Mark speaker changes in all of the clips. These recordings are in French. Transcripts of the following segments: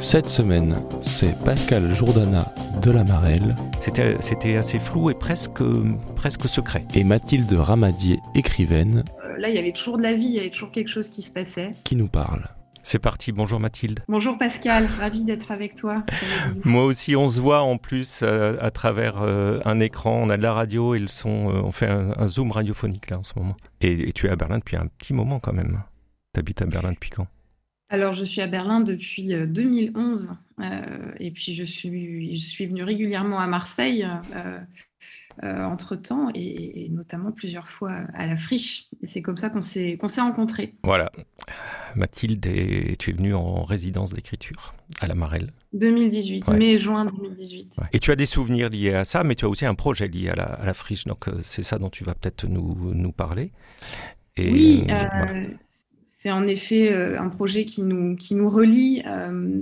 Speaker 1: Cette semaine, c'est Pascal Jourdana de la Marelle
Speaker 2: C'était, assez flou et presque, presque secret.
Speaker 1: et Mathilde Ramadier, écrivaine,
Speaker 3: Là, il y avait toujours de la vie, il y avait toujours quelque chose qui se passait.
Speaker 1: qui nous parle.
Speaker 2: C'est parti, bonjour Mathilde.
Speaker 3: Bonjour Pascal, ravi d'être avec toi.
Speaker 2: Moi aussi, on se voit en plus euh, à travers euh, un écran. On a de la radio et le son. euh, on fait un, un zoom radiophonique là en ce moment. Et, et tu es à Berlin depuis un petit moment quand même. T'habites à Berlin depuis quand?
Speaker 3: Alors, je suis à Berlin depuis euh, 2011 euh, et puis je suis, je suis venue régulièrement à Marseille euh, euh, entre-temps et, et notamment plusieurs fois à la friche. Et c'est comme ça qu'on s'est qu'on s'est rencontrés.
Speaker 2: Voilà. Mathilde, tu es venue en résidence d'écriture à la Marelle.
Speaker 3: 2018,
Speaker 2: Ouais.
Speaker 3: mai-juin 2018.
Speaker 2: Ouais. Et tu as des souvenirs liés à ça, mais tu as aussi un projet lié à la, à la friche. Donc euh, c'est ça dont tu vas peut-être nous, nous parler. Et,
Speaker 3: Oui,
Speaker 2: euh,
Speaker 3: euh,
Speaker 2: voilà.
Speaker 3: C'est en effet euh, un projet qui nous, qui nous relie. euh,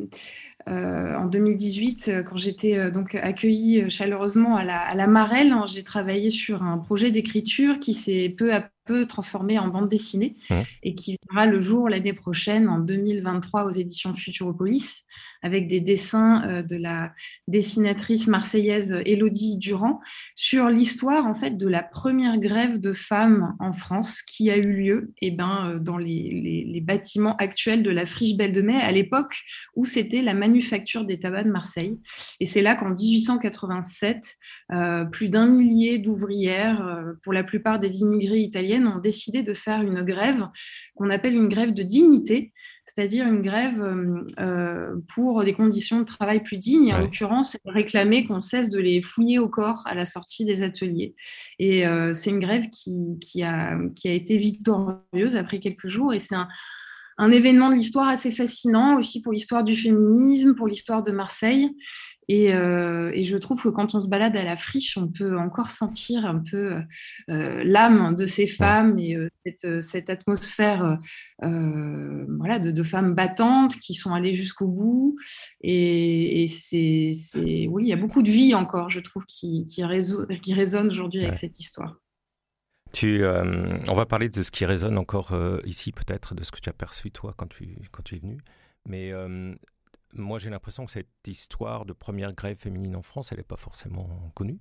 Speaker 3: euh, en 2018, euh, quand j'étais donc accueillie chaleureusement à la, Marelle, hein, j'ai travaillé sur un projet d'écriture qui s'est peu à peu transformé en bande dessinée et qui verra le jour l'année prochaine, en 2023, aux éditions Futuropolis, avec des dessins euh, de la dessinatrice marseillaise Élodie Durand sur l'histoire en fait de la première grève de femmes en France qui a eu lieu eh ben, euh, dans les, les- les bâtiments actuels de la friche Belle de Mai à l'époque où c'était la manufacture des tabacs de Marseille. Et c'est là qu'en 1887, euh, plus d'un millier d'ouvrières, pour la plupart des immigrés ont décidé de faire une grève qu'on appelle une grève de dignité, c'est-à-dire une grève euh, euh, pour des conditions de travail plus dignes. Et en
Speaker 2: Ouais.
Speaker 3: l'occurrence, réclamaient qu'on cesse de les fouiller au corps à la sortie des ateliers. Et euh, c'est une grève qui, qui, a, qui a été victorieuse après quelques jours. Et c'est un, un événement de l'histoire assez fascinant aussi pour l'histoire du féminisme, pour l'histoire de Marseille. Et, euh, et je trouve que quand on se balade à la friche, on peut encore sentir un peu euh, l'âme de ces femmes et euh, cette, cette atmosphère euh, voilà, de, de femmes battantes qui sont allées jusqu'au bout. Et, et c'est, c'est- oui, il y a beaucoup de vie encore, je trouve, qui, qui, réso- qui résonne aujourd'hui avec cette histoire.
Speaker 2: Tu, euh, on va parler de ce qui résonne encore euh, ici, peut-être, de ce que tu as perçu, toi, quand tu, quand tu es venu. Mais euh, moi, j'ai l'impression que cette histoire de première grève féminine en France, elle n'est pas forcément connue,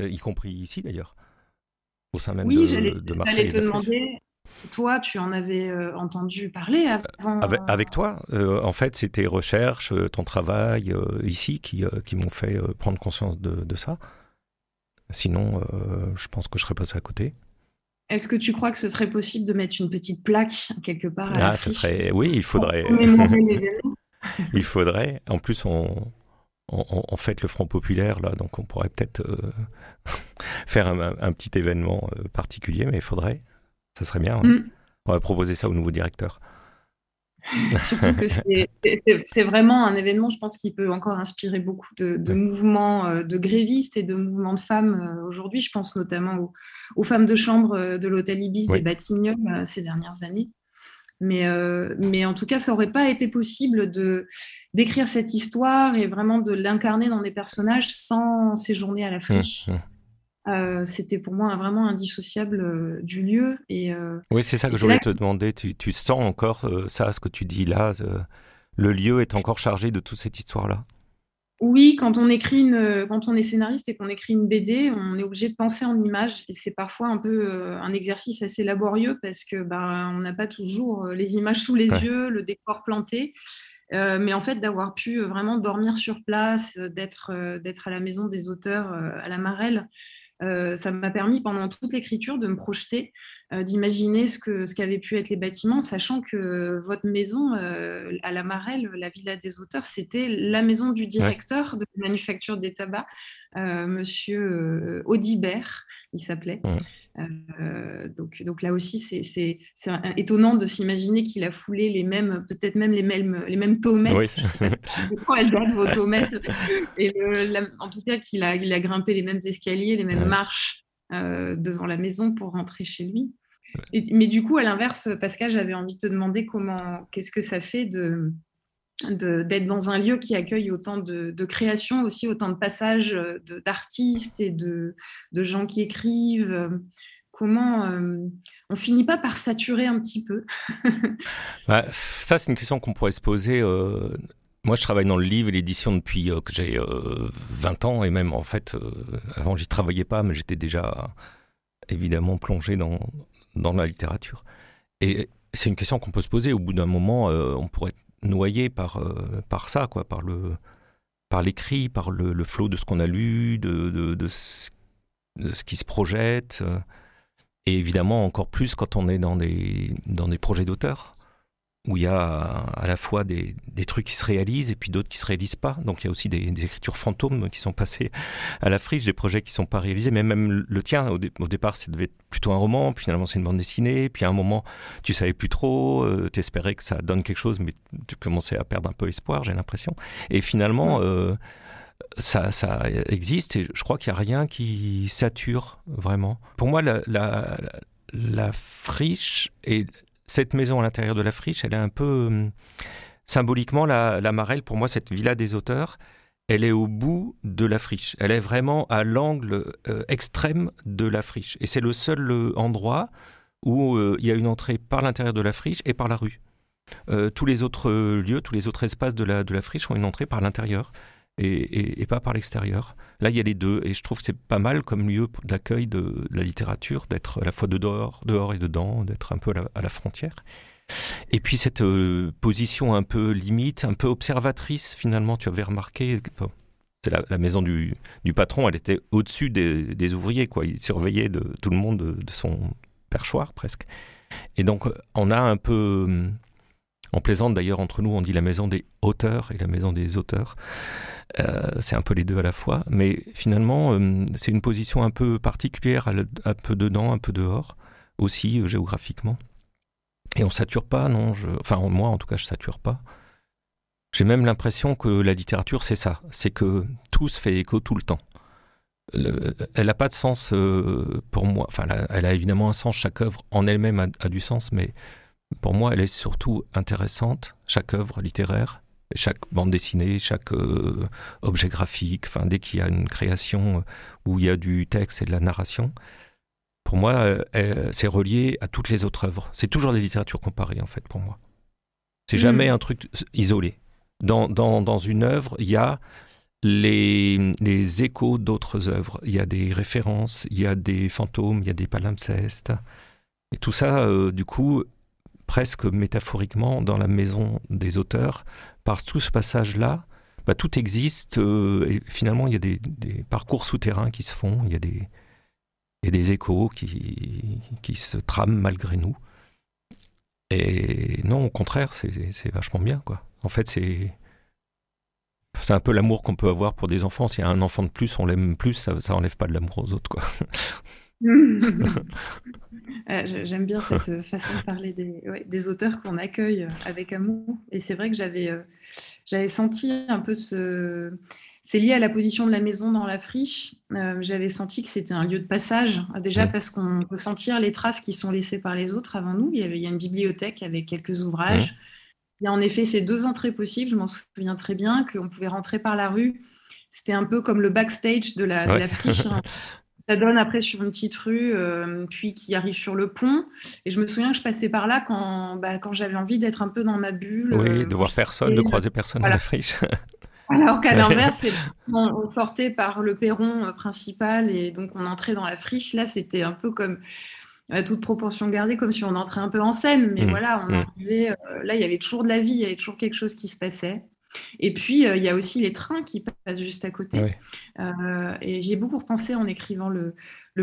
Speaker 2: euh, y compris ici, d'ailleurs, au sein même
Speaker 3: Oui,
Speaker 2: de, de Marseille.
Speaker 3: te demander, toi, tu en avais euh, entendu parler avant
Speaker 2: Avec, avec toi, euh, en fait, c'est tes recherches, euh, ton travail euh, ici qui, euh, qui m'ont fait euh, prendre conscience de, de ça. Sinon, euh, je pense que je serais passé à côté.
Speaker 3: Est-ce que tu crois que ce serait possible de mettre une petite plaque quelque part à
Speaker 2: Ah,
Speaker 3: friche
Speaker 2: serait. Oui, il faudrait. Il faudrait. En plus, on, on, on- on fête le Front Populaire, là, donc on pourrait peut-être euh, faire un, un petit événement euh, particulier, mais il faudrait. Ça serait bien.
Speaker 3: Mm.
Speaker 2: On va proposer ça au nouveau directeur.
Speaker 3: Surtout que c'est- vraiment un événement, je pense, qui peut encore inspirer beaucoup de, de
Speaker 2: Ouais.
Speaker 3: mouvements euh, de grévistes et de mouvements de femmes aujourd'hui. Je pense notamment aux, aux femmes de chambre de l'hôtel Ibis
Speaker 2: Oui.
Speaker 3: des Batignolles ces dernières années. Mais, euh, mais en tout cas, ça n'aurait pas été possible de d'écrire cette histoire et vraiment de l'incarner dans des personnages sans séjourner à la friche.
Speaker 2: Mm, mm.
Speaker 3: Euh, C'était pour moi vraiment indissociable euh, du lieu. Et,
Speaker 2: Oui, c'est ça que je voulais te demander. Tu, tu sens encore ça, ce que tu dis là Le lieu est encore chargé de toute cette histoire-là?
Speaker 3: Oui, quand on écrit une, quand on est scénariste et qu'on écrit une BD, on est obligé de penser en images et c'est parfois un peu euh, un exercice assez laborieux parce que ben on n'a pas toujours euh, les images sous les
Speaker 2: Ouais.
Speaker 3: yeux, le décor planté. Euh, mais en fait, d'avoir pu vraiment dormir sur place, d'être euh, d'être à la maison des auteurs à la Marelle, euh, ça m'a permis pendant toute l'écriture de me projeter, euh, d'imaginer ce que ce qu'avaient pu être les bâtiments, sachant que votre maison euh, à la Marelle, la Villa des auteurs, c'était la maison du directeur de la manufacture des tabacs, Monsieur Audibert, il s'appelait. Donc, donc là aussi, c'est étonnant de s'imaginer qu'il a foulé les mêmes, peut-être même les mêmes, les mêmes tomates. Je sais pas quand elles datent vos tomates. Et en tout cas, qu'il a, il a grimpé les mêmes escaliers, les mêmes marches devant la maison pour rentrer chez lui mais du coup, à l'inverse, Pascal, j'avais envie de te demander comment, qu'est-ce que ça fait de d'être dans un lieu qui accueille autant de, créations, aussi autant de passages d'artistes et de, gens qui écrivent. Comment euh, on finit pas par saturer un petit peu?
Speaker 2: Bah, Ça, c'est une question qu'on pourrait se poser. Euh, moi, je travaille dans le livre et l'édition depuis euh, que j'ai 20 ans et même en fait, avant, j'y travaillais pas, mais j'étais déjà évidemment plongé dans, dans la littérature. Et c'est une question qu'on peut se poser. Au bout d'un moment, euh, on pourrait noyé par, euh, par ça, quoi, par le par l'écrit, par le, le, flot de ce qu'on a lu, de, de, de, ce, qui se projette. Et évidemment, encore plus quand on est dans des, dans des projets d'auteur où il y a à la fois des, des, trucs qui se réalisent et puis d'autres qui se réalisent pas. Donc il y a aussi des, des, écritures fantômes qui sont passées à la friche, des projets qui sont pas réalisés. Mais même le tien, au, au départ, ça devait être plutôt un roman, puis finalement c'est une bande dessinée. Puis à un moment, tu savais plus trop, euh, tu espérais que ça donne quelque chose, mais tu commençais à perdre un peu espoir, j'ai l'impression. Et finalement, euh, ça, ça, existe et je crois qu'il n'y a rien qui sature vraiment. Pour moi, la, la, la friche est cette maison à l'intérieur de la friche, elle est un peu hum, symboliquement la, la Marelle. Pour moi, cette villa des auteurs, elle est au bout de la friche. Elle est vraiment à l'angle euh, extrême de la friche. Et c'est le seul euh, endroit où euh, il y a une entrée par l'intérieur de la friche et par la rue. tous les autres lieux, tous les autres espaces de la, de la friche ont une entrée par l'intérieur et, pas par l'extérieur. Là, il y a les deux, et je trouve que c'est pas mal comme lieu d'accueil de, la littérature, d'être à la fois de dehors, dehors et dedans, d'être un peu à la, frontière. Et puis cette euh, position un peu limite, un peu observatrice, finalement, tu avais remarqué, c'est la, maison du, patron, elle était au-dessus des, ouvriers, quoi. Il surveillait tout le monde de, son perchoir presque. Et donc, on a un peu, on plaisante d'ailleurs entre nous, on dit la maison des auteurs et la maison des auteurs. Euh, c'est un peu les deux à la fois, mais finalement, euh, c'est une position un peu particulière, un peu dedans, un peu dehors, aussi euh, géographiquement. Et on sature pas, non Enfin, moi, en tout cas, je sature pas. J'ai même l'impression que la littérature, c'est ça. C'est que tout se fait écho tout le temps. elle n'a pas de sens pour moi. Enfin, elle a, évidemment un sens. Chaque œuvre en elle-même a, du sens, mais pour moi, elle est surtout intéressante. Chaque œuvre littéraire, chaque bande dessinée, chaque euh, objet graphique, enfin, dès qu'il y a une création où il y a du texte et de la narration, pour moi, euh, c'est relié à toutes les autres œuvres. C'est toujours des littératures comparées, en fait, pour moi. C'est jamais hmm. un truc isolé. Dans, dans, dans une œuvre, il y a les, les échos d'autres œuvres. Il y a des références, il y a des fantômes, il y a des palimpsestes. Et tout ça, euh, du coup, presque métaphoriquement, dans la maison des auteurs, par tout ce passage-là, bah, tout existe. Euh, et finalement, il y a des, parcours souterrains qui se font, il y a des, et des échos qui, qui se trament malgré nous. Et non, au contraire, c'est vachement bien, quoi. En fait, c'est un peu l'amour qu'on peut avoir pour des enfants. S'il y a un enfant de plus, on l'aime plus, ça, ça enlève pas de l'amour aux autres, quoi.
Speaker 3: Euh, j'aime bien cette façon de parler des, des auteurs qu'on accueille euh, avec amour. Et c'est vrai que j'avais euh, j'avais senti un peu ce. C'est lié à la position de la maison dans la friche. j'avais senti que c'était un lieu de passage, déjà parce qu'on peut sentir les traces qui sont laissées par les autres avant nous. Il y, avait, il y a une bibliothèque avec quelques ouvrages. Il y a en effet ces deux entrées possibles. Je m'en souviens très bien qu'on pouvait rentrer par la rue. C'était un peu comme le backstage de la, de la friche. Hein. Ça donne après sur une petite rue, euh, puis qui arrive sur le pont. Et je me souviens que je passais par là quand, bah, quand j'avais envie d'être un peu dans ma bulle.
Speaker 2: Oui, euh, de voir personne, de croiser personne à la friche.
Speaker 3: Alors qu'à l'inverse, on, sortait par le perron euh, principal et donc on entrait dans la friche. Là, c'était un peu comme à toute proportion gardée, comme si on entrait un peu en scène. Mais mmh. voilà, on mmh. arrivait, là, il y avait toujours de la vie, il y avait toujours quelque chose qui se passait. Et puis, euh, il y a aussi les trains qui passent juste à côté. Euh, et j'y ai beaucoup repensé en écrivant le,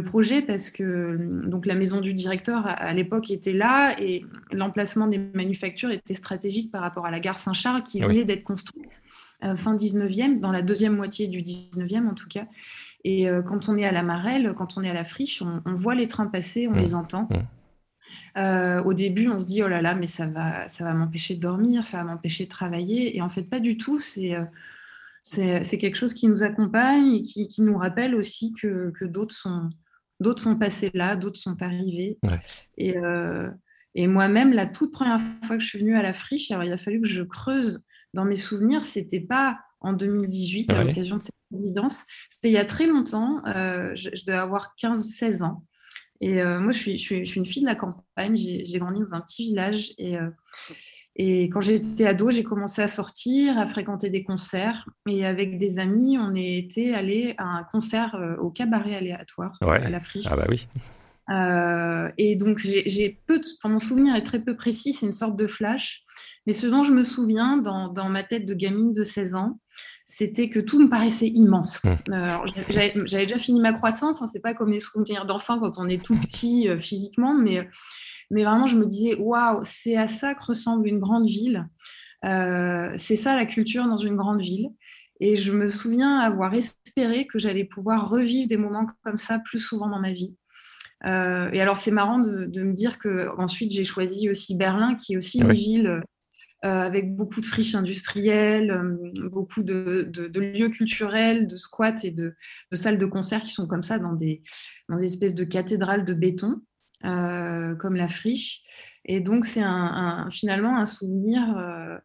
Speaker 3: projet parce que donc, la maison du directeur, à, l'époque, était là et l'emplacement des manufactures était stratégique par rapport à la gare Saint-Charles qui venait d'être construite euh, fin 19e, dans la deuxième moitié du 19e en tout cas. Et quand on est à la Marelle, quand on est à la friche, on, voit les trains passer, on
Speaker 2: Mmh.
Speaker 3: les entend. Au début, on se dit oh là là, mais ça va, ça va m'empêcher de dormir, ça va m'empêcher de travailler. Et en fait, pas du tout. C'est c'est quelque chose qui nous accompagne et qui, qui nous rappelle aussi que, que d'autres sont, d'autres sont passés là, d'autres sont arrivés.
Speaker 2: Ouais.
Speaker 3: Et, et moi-même, la toute première fois que je suis venue à la friche, alors il a fallu que je creuse dans mes souvenirs. C'était pas en 2018 à l'occasion de cette résidence. C'était il y a très longtemps. euh, je, je devais avoir 15-16 ans. Et euh, moi, je suis, je, suis, je suis une fille de la campagne. J'ai grandi dans un petit village. Et, euh, et quand j'étais ado, j'ai commencé à sortir, à fréquenter des concerts. Et avec des amis, on était allé à un concert euh, au cabaret aléatoire
Speaker 2: Ouais.
Speaker 3: à la friche.
Speaker 2: Ah bah oui.
Speaker 3: Euh, et donc, j'ai peu de, enfin, mon souvenir est très peu précis, c'est une sorte de flash. Mais ce dont je me souviens dans, dans ma tête de gamine de 16 ans, c'était que tout me paraissait immense.
Speaker 2: Mmh.
Speaker 3: Euh, J'avais déjà fini ma croissance, hein, c'est pas comme les souvenirs d'enfant quand on est tout petit euh, physiquement, mais, mais vraiment, je me disais, waouh, c'est à ça que ressemble une grande ville. C'est ça la culture dans une grande ville. Et je me souviens avoir espéré que j'allais pouvoir revivre des moments comme ça plus souvent dans ma vie. Euh, et alors, c'est marrant de, de me dire que ensuite j'ai choisi aussi Berlin, qui est aussi une ville euh, avec beaucoup de friches industrielles, euh, beaucoup de, de- de lieux culturels, de squats et de, salles de concert qui sont comme ça dans des, dans des espèces de cathédrales de béton, comme la friche. Et donc, c'est un, un- finalement un souvenir. euh,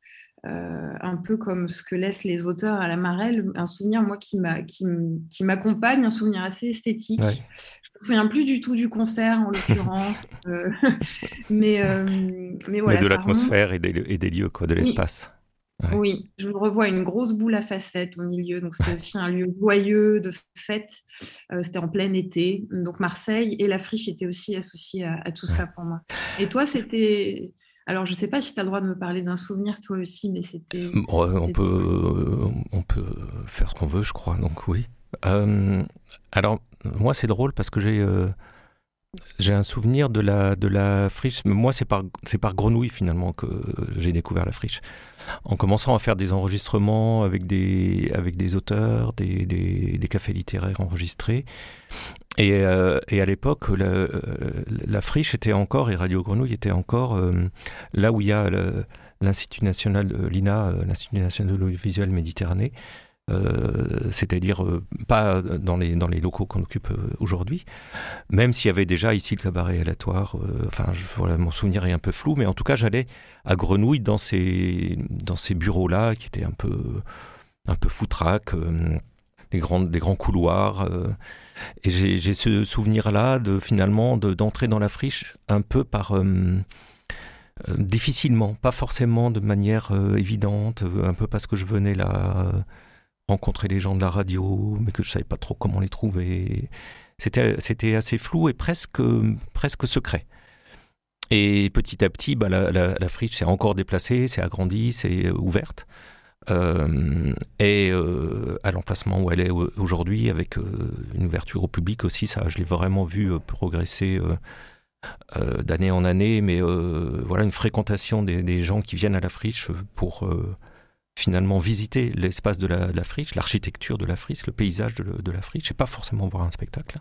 Speaker 3: un peu comme ce que laissent les auteurs à la Marelle, un souvenir moi qui m'accompagne, un souvenir assez esthétique.
Speaker 2: Ouais.
Speaker 3: Je me souviens plus du tout du concert en l'occurrence, euh, mais euh, mais voilà.
Speaker 2: Mais de l'atmosphère et des, et des lieux, quoi, de l'espace. Ouais.
Speaker 3: Oui, je me revois une grosse boule à facettes au milieu, donc c'était aussi un lieu joyeux de fête. Euh, c'était en plein été, donc Marseille et la friche étaient aussi associés à, à tout ça pour moi. Et toi, c'était alors je sais pas si tu as le droit de me parler d'un souvenir toi aussi, mais c'était
Speaker 2: Ouais, on, peut, euh, on peut faire ce qu'on veut, je crois, donc oui. Euh, alors, moi, c'est drôle parce que j'ai euh, j'ai un souvenir de la, de la friche. Moi, c'est par, par Grenouille, finalement, que j'ai découvert la friche. En commençant à faire des enregistrements avec des, avec des auteurs, des, des, des cafés littéraires enregistrés. Et, euh, et à l'époque, la, euh, la friche était encore, et Radio Grenouille était encore là où il y a l'Institut national, l'INA, l'Institut national de l'audiovisuel Méditerranée, euh, c'est-à-dire euh, pas dans les, dans les locaux qu'on occupe euh, aujourd'hui, même s'il y avait déjà ici le cabaret aléatoire, enfin voilà, mon souvenir est un peu flou, mais en tout cas j'allais à Grenouille dans ces, dans ces bureaux-là qui étaient un peu, un peu foutraques, des, grandes, des grands couloirs, et j'ai ce souvenir-là de finalement de- d'entrer dans la friche un peu par... difficilement, pas forcément de manière évidente, un peu parce que je venais là rencontrer les gens de la radio, mais que je savais pas trop comment les trouver. C'était assez flou et presque presque secret. Et petit à petit, bah, la, friche s'est encore déplacée, s'est agrandie, s'est ouverte. Euh, et euh, à l'emplacement où elle est au- aujourd'hui, avec euh, une ouverture au public aussi, ça, je l'ai vraiment vu euh, progresser euh, euh, d'année en année, mais euh, voilà une fréquentation des, gens qui viennent à la friche pour euh, finalement visiter l'espace de la, de friche, l'architecture de la friche, le paysage de, la friche, et pas forcément voir un spectacle.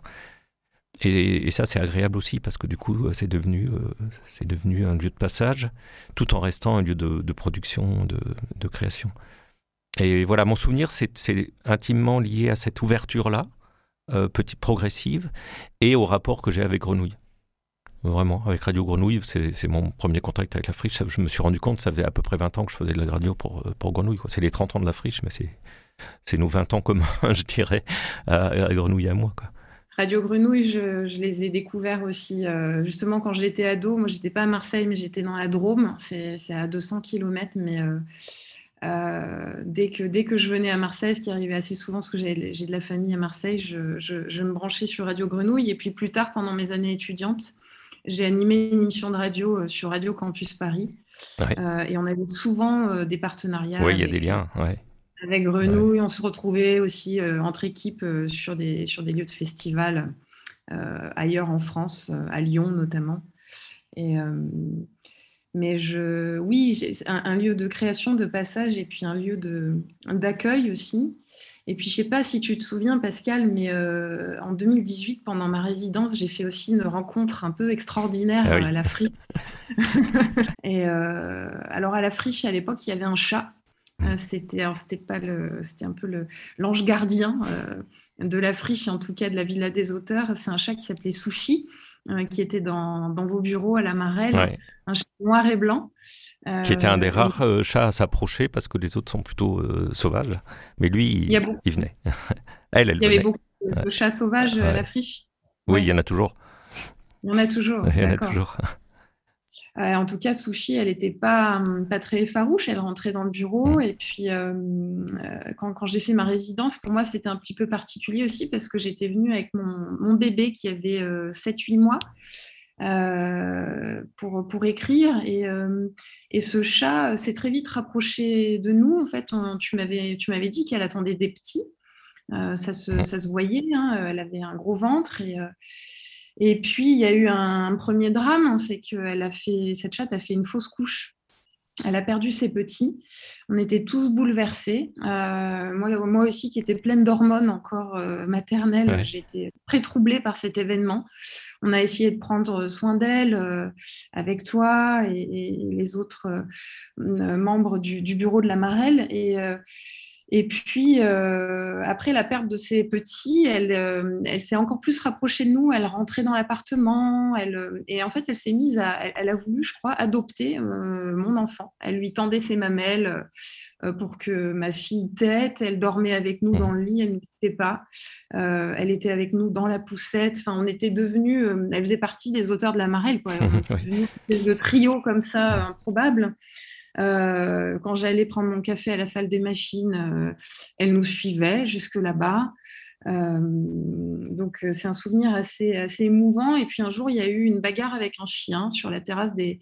Speaker 2: Et, ça, c'est agréable aussi parce que du coup, c'est devenu, euh, devenu un lieu de passage, tout en restant un lieu de, production, de, création. Et voilà, mon souvenir, c'est intimement lié à cette ouverture-là, euh, petite progressive, et au rapport que j'ai avec Grenouille. Vraiment, avec Radio Grenouille, c'est mon premier contact avec la friche. Je me suis rendu compte, ça faisait à peu près 20 ans que je faisais de la radio pour, euh, pour Grenouille. C'est les 30 ans de la friche, mais c'est nos 20 ans communs, je dirais, à, Grenouille et à moi. Quoi.
Speaker 3: Radio Grenouille, je, les ai découverts aussi euh, justement quand j'étais ado. Moi, j'étais pas à Marseille, mais j'étais dans la Drôme. C'est à 200 km, mais euh, dès que, dès que je venais à Marseille, ce qui arrivait assez souvent, parce que j'ai de la famille à Marseille, je- je me branchais sur Radio Grenouille. Et puis plus tard, pendant mes années étudiantes, j'ai animé une émission de radio euh, sur Radio Campus Paris.
Speaker 2: Ouais.
Speaker 3: Euh, et on avait souvent euh, des partenariats.
Speaker 2: Oui, il y a
Speaker 3: avec,
Speaker 2: des liens. Ouais.
Speaker 3: avec Grenouille, on se retrouvait aussi entre équipes sur, des, sur des lieux de festival ailleurs en France, à Lyon notamment. Et, mais je, oui, un, un lieu de création, de passage et puis un lieu d'accueil aussi. Et puis, je sais pas si tu te souviens, Pascal, mais euh, en 2018, pendant ma résidence, j'ai fait aussi une rencontre un peu extraordinaire
Speaker 2: Ah oui.
Speaker 3: à la friche. et euh, alors, à la friche, à l'époque, il y avait un chat. Euh, c'était, c'était pas le, c'était un peu le, l'ange gardien de la friche, et en tout cas de la Villa des Auteurs. C'est un chat qui s'appelait Sushi, qui était dans, dans vos bureaux à la Marelle,
Speaker 2: Ouais.
Speaker 3: un chat noir et blanc.
Speaker 2: Qui était un des
Speaker 3: Euh,
Speaker 2: rares euh, chats à s'approcher parce que les autres sont plutôt euh, sauvages. Mais lui, il,
Speaker 3: Il beaucoup-
Speaker 2: il venait. elle, elle
Speaker 3: Il y avait beaucoup de, chats sauvages à
Speaker 2: Ouais.
Speaker 3: la friche.
Speaker 2: Oui,
Speaker 3: Ouais.
Speaker 2: il y en a toujours.
Speaker 3: Il y en a toujours.
Speaker 2: Il y en a
Speaker 3: d'accord.
Speaker 2: toujours.
Speaker 3: Euh, en tout cas, Sushi, elle n'était pas, hum, pas très farouche. Elle rentrait dans le
Speaker 2: Mm.
Speaker 3: bureau. Et puis, euh, euh, quand, quand j'ai fait ma résidence, pour moi, c'était un petit peu particulier aussi parce que j'étais venue avec mon, mon bébé qui avait 7-8 mois euh, pour, pour écrire. Et, euh, et ce chat s'est très vite rapproché de nous. En fait, on- tu m'avais tu m'avais dit qu'elle attendait des petits. Euh, ça, se, ça se voyait. hein. Elle avait un gros ventre. Et, et puis, il y a eu un, premier drame, hein, c'est que a fait, cette chatte a fait une fausse couche. Elle a perdu ses petits. On était tous bouleversés. Euh, moi, moi aussi, qui étais pleine d'hormones encore euh, maternelles,
Speaker 2: Ouais.
Speaker 3: j'étais très troublée par cet événement. On a essayé de prendre soin d'elle euh, avec toi et, et les autres membres du, du bureau de la Marelle. Et, et puis, euh, après la perte de ses petits, elle, euh, elle s'est encore plus rapprochée de nous. Elle rentrait dans l'appartement. Elle, euh, et en fait, elle s'est mise à. Elle, elle a voulu, je crois, adopter euh, mon enfant. Elle lui tendait ses mamelles pour que ma fille tête. Elle dormait avec nous dans le lit. Elle ne quittait pas. Elle était avec nous dans la poussette. Enfin, on était devenus. elle faisait partie des auteurs de la Marelle. Quoi. On était devenus trio comme ça, improbable. Euh, quand j'allais prendre mon café à la salle des machines, euh, elle nous suivait jusque là-bas. Euh, donc c'est un souvenir assez, assez émouvant. Et puis un jour, il y a eu une bagarre avec un chien sur la terrasse des,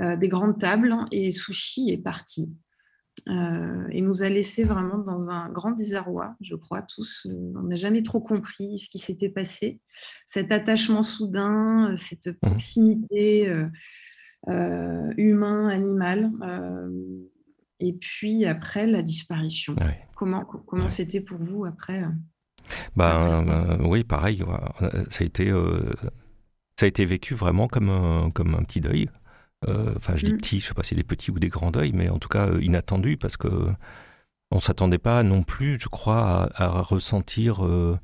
Speaker 3: euh, des grandes tables et Sushi est parti. Euh, et nous a laissé vraiment dans un grand désarroi, je crois, tous. On n'a jamais trop compris ce qui s'était passé. Cet attachement soudain, cette proximité euh, euh, humain-animal. Euh, et puis après, la disparition.
Speaker 2: Ouais.
Speaker 3: Comment comment c'était pour vous après
Speaker 2: Ben, oui, pareil. Ça a été, euh, ça a été vécu vraiment comme un, comme un petit deuil. Euh, Enfin, je dis
Speaker 3: Mm.
Speaker 2: petit, je sais pas si des petits ou des grands deuils, mais en tout cas inattendu parce que on s'attendait pas non plus, je crois, à, à ressentir euh,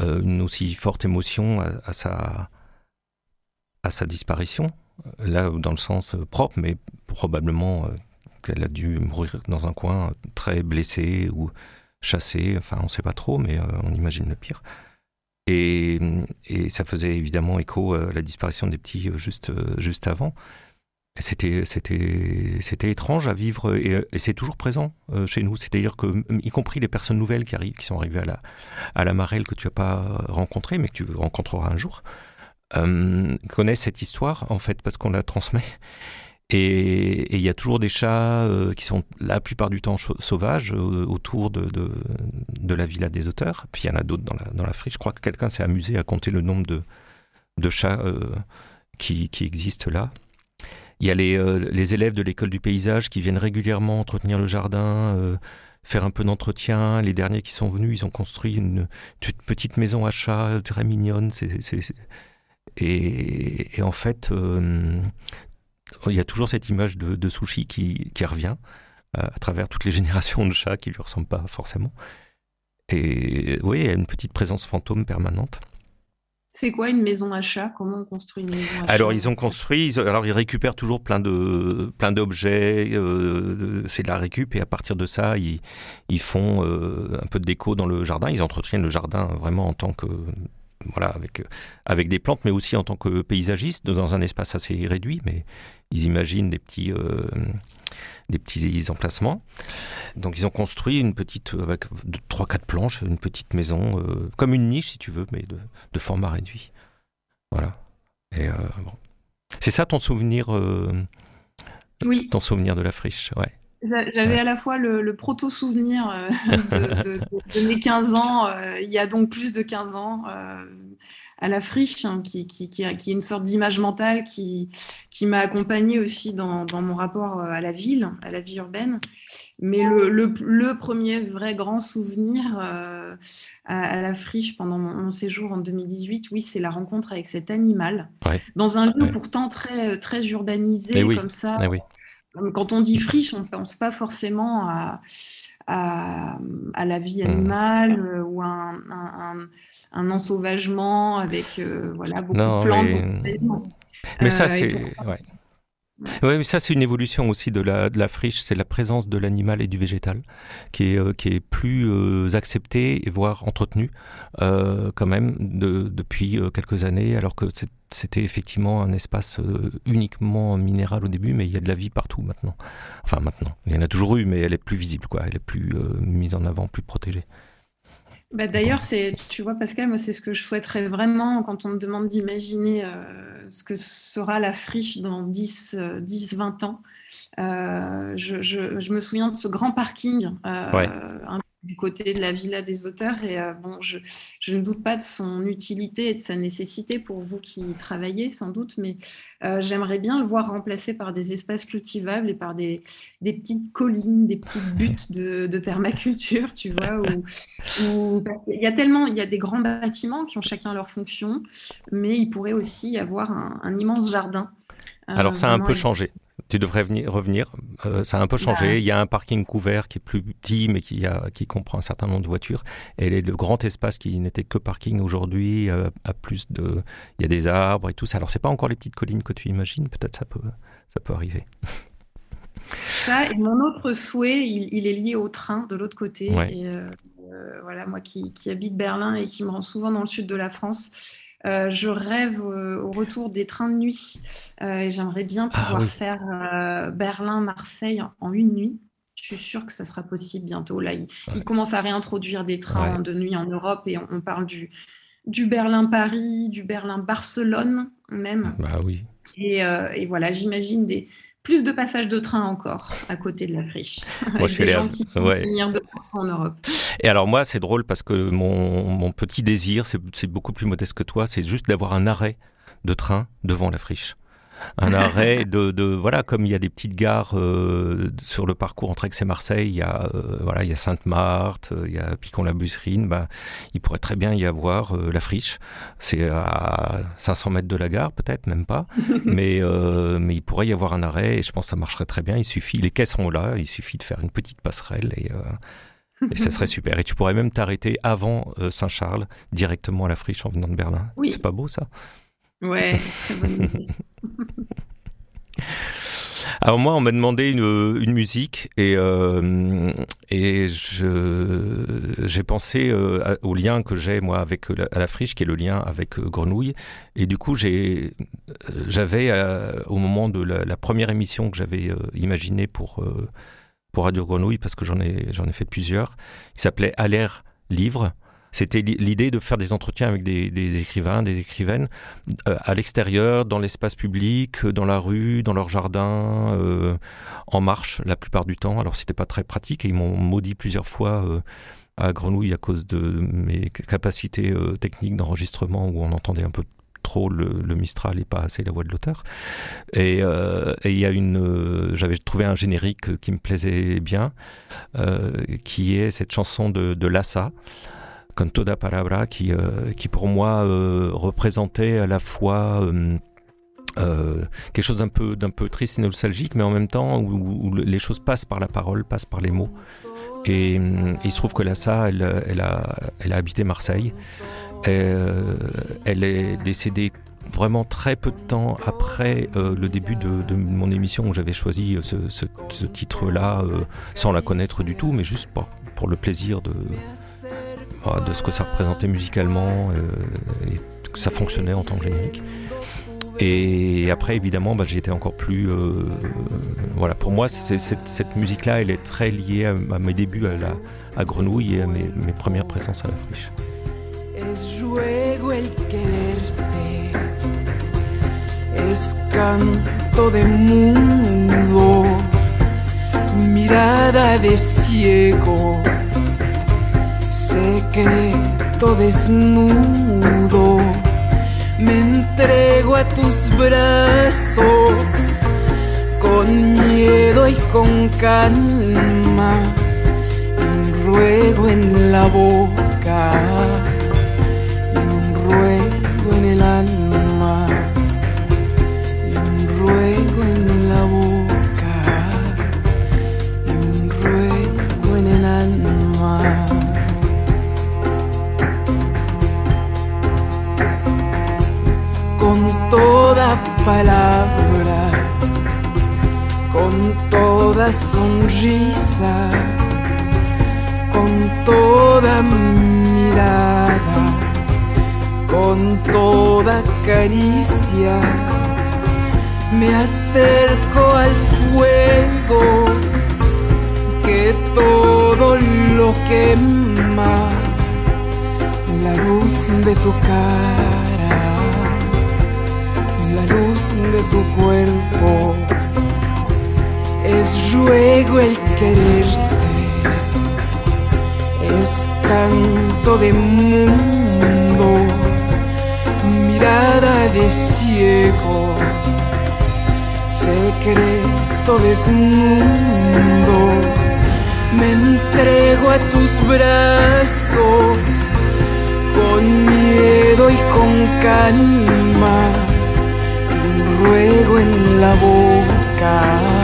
Speaker 2: une aussi forte émotion à, à sa à sa disparition. Là, dans le sens euh, propre, mais probablement euh, qu'elle a dû mourir dans un coin très blessée ou chassée. Enfin, on ne sait pas trop, mais euh, on imagine le pire. Et, et ça faisait évidemment écho à la disparition des petits juste, juste avant. C'était, c'était, c'était étrange à vivre et, c'est toujours présent chez nous. C'est-à-dire que, y compris les personnes nouvelles qui arrivent, qui sont arrivées à la, à la Marelle que tu n'as pas rencontrée, mais que tu rencontreras un jour, connaissent cette histoire en fait parce qu'on la transmet. Et il y a toujours des chats euh, qui sont la plupart du temps sauvages euh, autour de, de, la villa des auteurs. Puis il y en a d'autres dans la, dans la friche. Je crois que quelqu'un s'est amusé à compter le nombre de, de chats euh, qui, qui existent là. Il y a les, euh, les élèves de l'école du paysage qui viennent régulièrement entretenir le jardin, euh, faire un peu d'entretien. Les derniers qui sont venus, ils ont construit une toute petite maison à chats très mignonne. C'est- Et, et en fait, euh, il y a toujours cette image de, de sushi qui, qui revient euh, à travers toutes les générations de chats qui lui ressemblent pas forcément. Et oui, il y a une petite présence fantôme permanente.
Speaker 3: C'est quoi une maison à chat? Comment on construit une maison à chat?
Speaker 2: Alors ils ont construit, ils- alors ils récupèrent toujours plein de plein d'objets, euh, c'est de la récup et à partir de ça ils, ils font euh, un peu de déco dans le jardin, ils entretiennent le jardin vraiment en tant que voilà avec avec des plantes mais aussi en tant que paysagiste dans un espace assez réduit mais ils imaginent des petits euh, des petits emplacements. Donc ils ont construit une petite avec deux, trois quatre planches, une petite maison euh, comme une niche si tu veux mais de, de format réduit. Voilà. Et euh, bon. C'est ça ton souvenir, euh,
Speaker 3: Oui,
Speaker 2: ton souvenir de la friche, ouais.
Speaker 3: J'a- j'avais
Speaker 2: Ouais.
Speaker 3: à la fois le, le proto-souvenir euh, de, de- de- de mes 15 ans, euh, il y a donc plus de 15 ans, euh, à la friche, hein, qui, qui, qui, est une sorte d'image mentale qui, qui m'a accompagnée aussi dans, dans, mon rapport à la ville, à la vie urbaine. Mais le, le, premier vrai grand souvenir euh, à, la friche pendant mon, séjour en 2018, oui, c'est la rencontre avec cet animal, dans un lieu pourtant très, très urbanisé eh comme ça. Eh oui. Quand on dit friche, on ne pense pas forcément à, à, la vie mmh. animale euh, ou un, un, ensauvagement avec euh, voilà, beaucoup de plantes.
Speaker 2: Mais, ça, c'est. Ouais. Oui, mais ça c'est une évolution aussi de la, friche, c'est la présence de l'animal et du végétal qui est, euh, plus euh, acceptée et voire entretenue euh, quand même de, depuis quelques années, alors que c'était effectivement un espace uniquement minéral au début, mais il y a de la vie partout maintenant. Enfin maintenant, il y en a toujours eu, mais elle est plus visible, quoi. elle est plus mise en avant, plus protégée.
Speaker 3: Bah, D'ailleurs, c'est, tu vois, Pascal, moi, c'est ce que je souhaiterais vraiment quand on me demande d'imaginer euh, ce que sera la friche dans 10, 10 20 ans. Euh, je, je, je, me souviens de ce grand parking euh, du côté de la villa des auteurs. Et euh, bon, je, je, ne doute pas de son utilité et de sa nécessité pour vous qui travaillez, sans doute, mais euh, j'aimerais bien le voir remplacé par des espaces cultivables et par des, des petites collines, des petites buttes de, de permaculture, tu vois. Où, il y a tellement, il y a des grands bâtiments qui ont chacun leur fonction, mais il pourrait aussi y avoir un, un immense jardin.
Speaker 2: Alors, ça a un peu changé tu devrais venir, revenir. Euh, ça a un peu changé. Il y a un parking couvert qui est plus petit, mais qui, a, qui comprend un certain nombre de voitures. Et le grand espace qui n'était que parking aujourd'hui euh, a plus de. Il y a des arbres et tout ça. Alors, c'est pas encore les petites collines que tu imagines. Peut-être ça peut, ça peut arriver.
Speaker 3: Ça, et mon autre souhait, il, est lié au train de l'autre côté. Et euh, voilà, moi qui, qui habite Berlin et qui me rend souvent dans le sud de la France. Euh, je rêve au retour des trains de nuit euh, et j'aimerais bien ah pouvoir faire euh, Berlin-Marseille en une nuit. Je suis sûre que ça sera possible bientôt. Là, ils, commencent à réintroduire des trains de nuit en Europe et on, parle du, du Berlin-Paris, du Berlin-Barcelone même.
Speaker 2: Bah oui.
Speaker 3: Et, et voilà, j'imagine des, plus de passages de train encore à côté de la friche. Moi, je suis des gens qui venir de en Europe.
Speaker 2: Et alors moi, c'est drôle parce que mon, mon petit désir, c'est beaucoup plus modeste que toi, c'est juste d'avoir un arrêt de train devant la friche un arrêt de, de, voilà comme il y a des petites gares euh, sur le parcours entre Aix et Marseille il y a euh, voilà il y a Sainte-Marthe il y a Picon-la-Busserine bah il pourrait très bien y avoir euh, la friche c'est à 500 mètres de la gare peut-être même pas mais mais il pourrait y avoir un arrêt et je pense que ça marcherait très bien il suffit les quais sont là il suffit de faire une petite passerelle et et ça serait super. Et tu pourrais même t'arrêter avant Saint-Charles, directement à la friche en venant de Berlin. Oui. C'est pas beau ça?
Speaker 3: Ouais,
Speaker 2: Alors moi, on m'a demandé une, une, musique et, euh, et j'ai pensé euh, au lien que j'ai moi avec la, à la friche, qui est le lien avec euh, Grenouille. Et du coup, j'avais au moment de la, première émission que j'avais imaginée pour pour Radio Grenouille, parce que j'en ai ai fait plusieurs, qui s'appelait À livre. C'était l'idée de faire des entretiens avec des, écrivains, des écrivaines, euh, à l'extérieur, dans l'espace public, dans la rue, dans leur jardin, euh, en marche la plupart du temps. Alors c'était pas très pratique et ils m'ont maudit plusieurs fois euh, à Grenouille à cause de mes capacités techniques d'enregistrement où on entendait un peu trop le, Mistral et pas assez la voix de l'auteur. Et il y a une, j'avais trouvé un générique qui me plaisait bien, qui est cette chanson de, de Lassa. Canto da Palabra, qui, euh, qui pour moi euh, représentait à la fois euh, quelque chose d'un peu, d'un peu triste et nostalgique, mais en même temps où, les choses passent par la parole, passent par les mots. Et, il se trouve que Lassa, elle, elle, a, elle a habité Marseille. elle est décédée vraiment très peu de temps après le début de, mon émission où j'avais choisi ce, titre-là sans la connaître du tout, mais juste pour le plaisir de, de ce que ça représentait musicalement euh, et que ça fonctionnait en tant que générique. Et après, évidemment, bah, j'étais encore plus. Euh, voilà, pour moi, cette, musique-là, elle est très liée à, mes débuts à, Grenouille et à mes, mes premières présences à la friche. Es canto de mundo, mirada de ciego. Desnudo
Speaker 4: me entrego a tus brazos con miedo y con calma, un ruego en la boca y un ruego en el alma, palabra con toda sonrisa, con toda mirada, con toda caricia, me acerco al fuego que todo lo quema, la luz de tu cara, luz de tu cuerpo. Es ruego el quererte, es canto de mundo, mirada de ciego, secreto desnudo, me entrego a tus brazos con miedo y con calma, la boca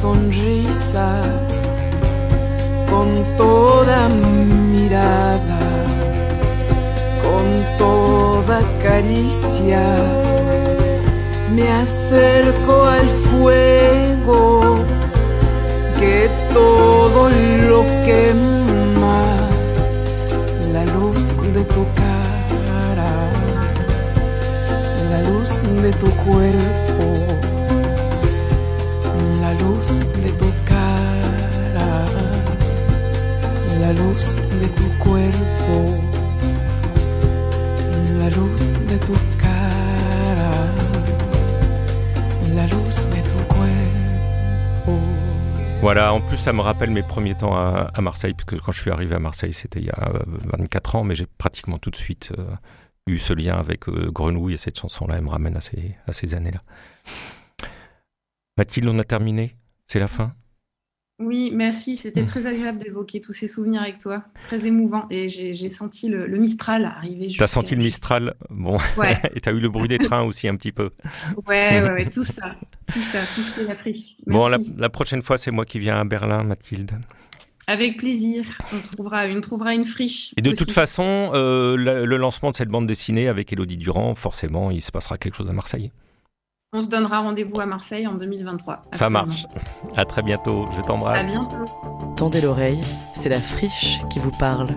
Speaker 4: sonrisa, con toda mirada, con toda caricia, me acerco al fuego que todo lo quema, la luz de tu cara la luz de tu cuerpo, luz.
Speaker 2: Voilà, en plus ça me rappelle mes premiers temps à, Marseille, puisque quand je suis arrivé à Marseille c'était il y a euh, 24 ans, mais j'ai pratiquement tout de suite euh, eu ce lien avec euh, Grenouille et cette chanson-là, elle me ramène à ces années-là. Mathilde, on a terminé? C'est la fin?
Speaker 3: Oui, merci. C'était
Speaker 2: Mm.
Speaker 3: très agréable d'évoquer tous ces souvenirs avec toi. Très émouvant. Et j'ai senti le, le Mistral arriver.
Speaker 2: T'as senti le Mistral? Bon,
Speaker 3: Ouais,
Speaker 2: et t'as eu le bruit des trains aussi un petit peu.
Speaker 3: ouais, ouais, ouais, tout ça. Tout ça, tout ce qui est la friche.
Speaker 2: Bon, la, prochaine fois, c'est moi qui viens à Berlin, Mathilde.
Speaker 3: Avec plaisir. On trouvera une, trouvera une friche.
Speaker 2: Et de
Speaker 3: aussi.
Speaker 2: toute façon, euh, le, le lancement de cette bande dessinée avec Elodie Durand, forcément, il se passera quelque chose à Marseille.
Speaker 3: On se donnera rendez-vous à Marseille en 2023.
Speaker 2: Ça marche. À très bientôt. Je
Speaker 3: À
Speaker 2: t'embrasse.
Speaker 3: bientôt.
Speaker 5: Tendez l'oreille, c'est la friche qui vous parle.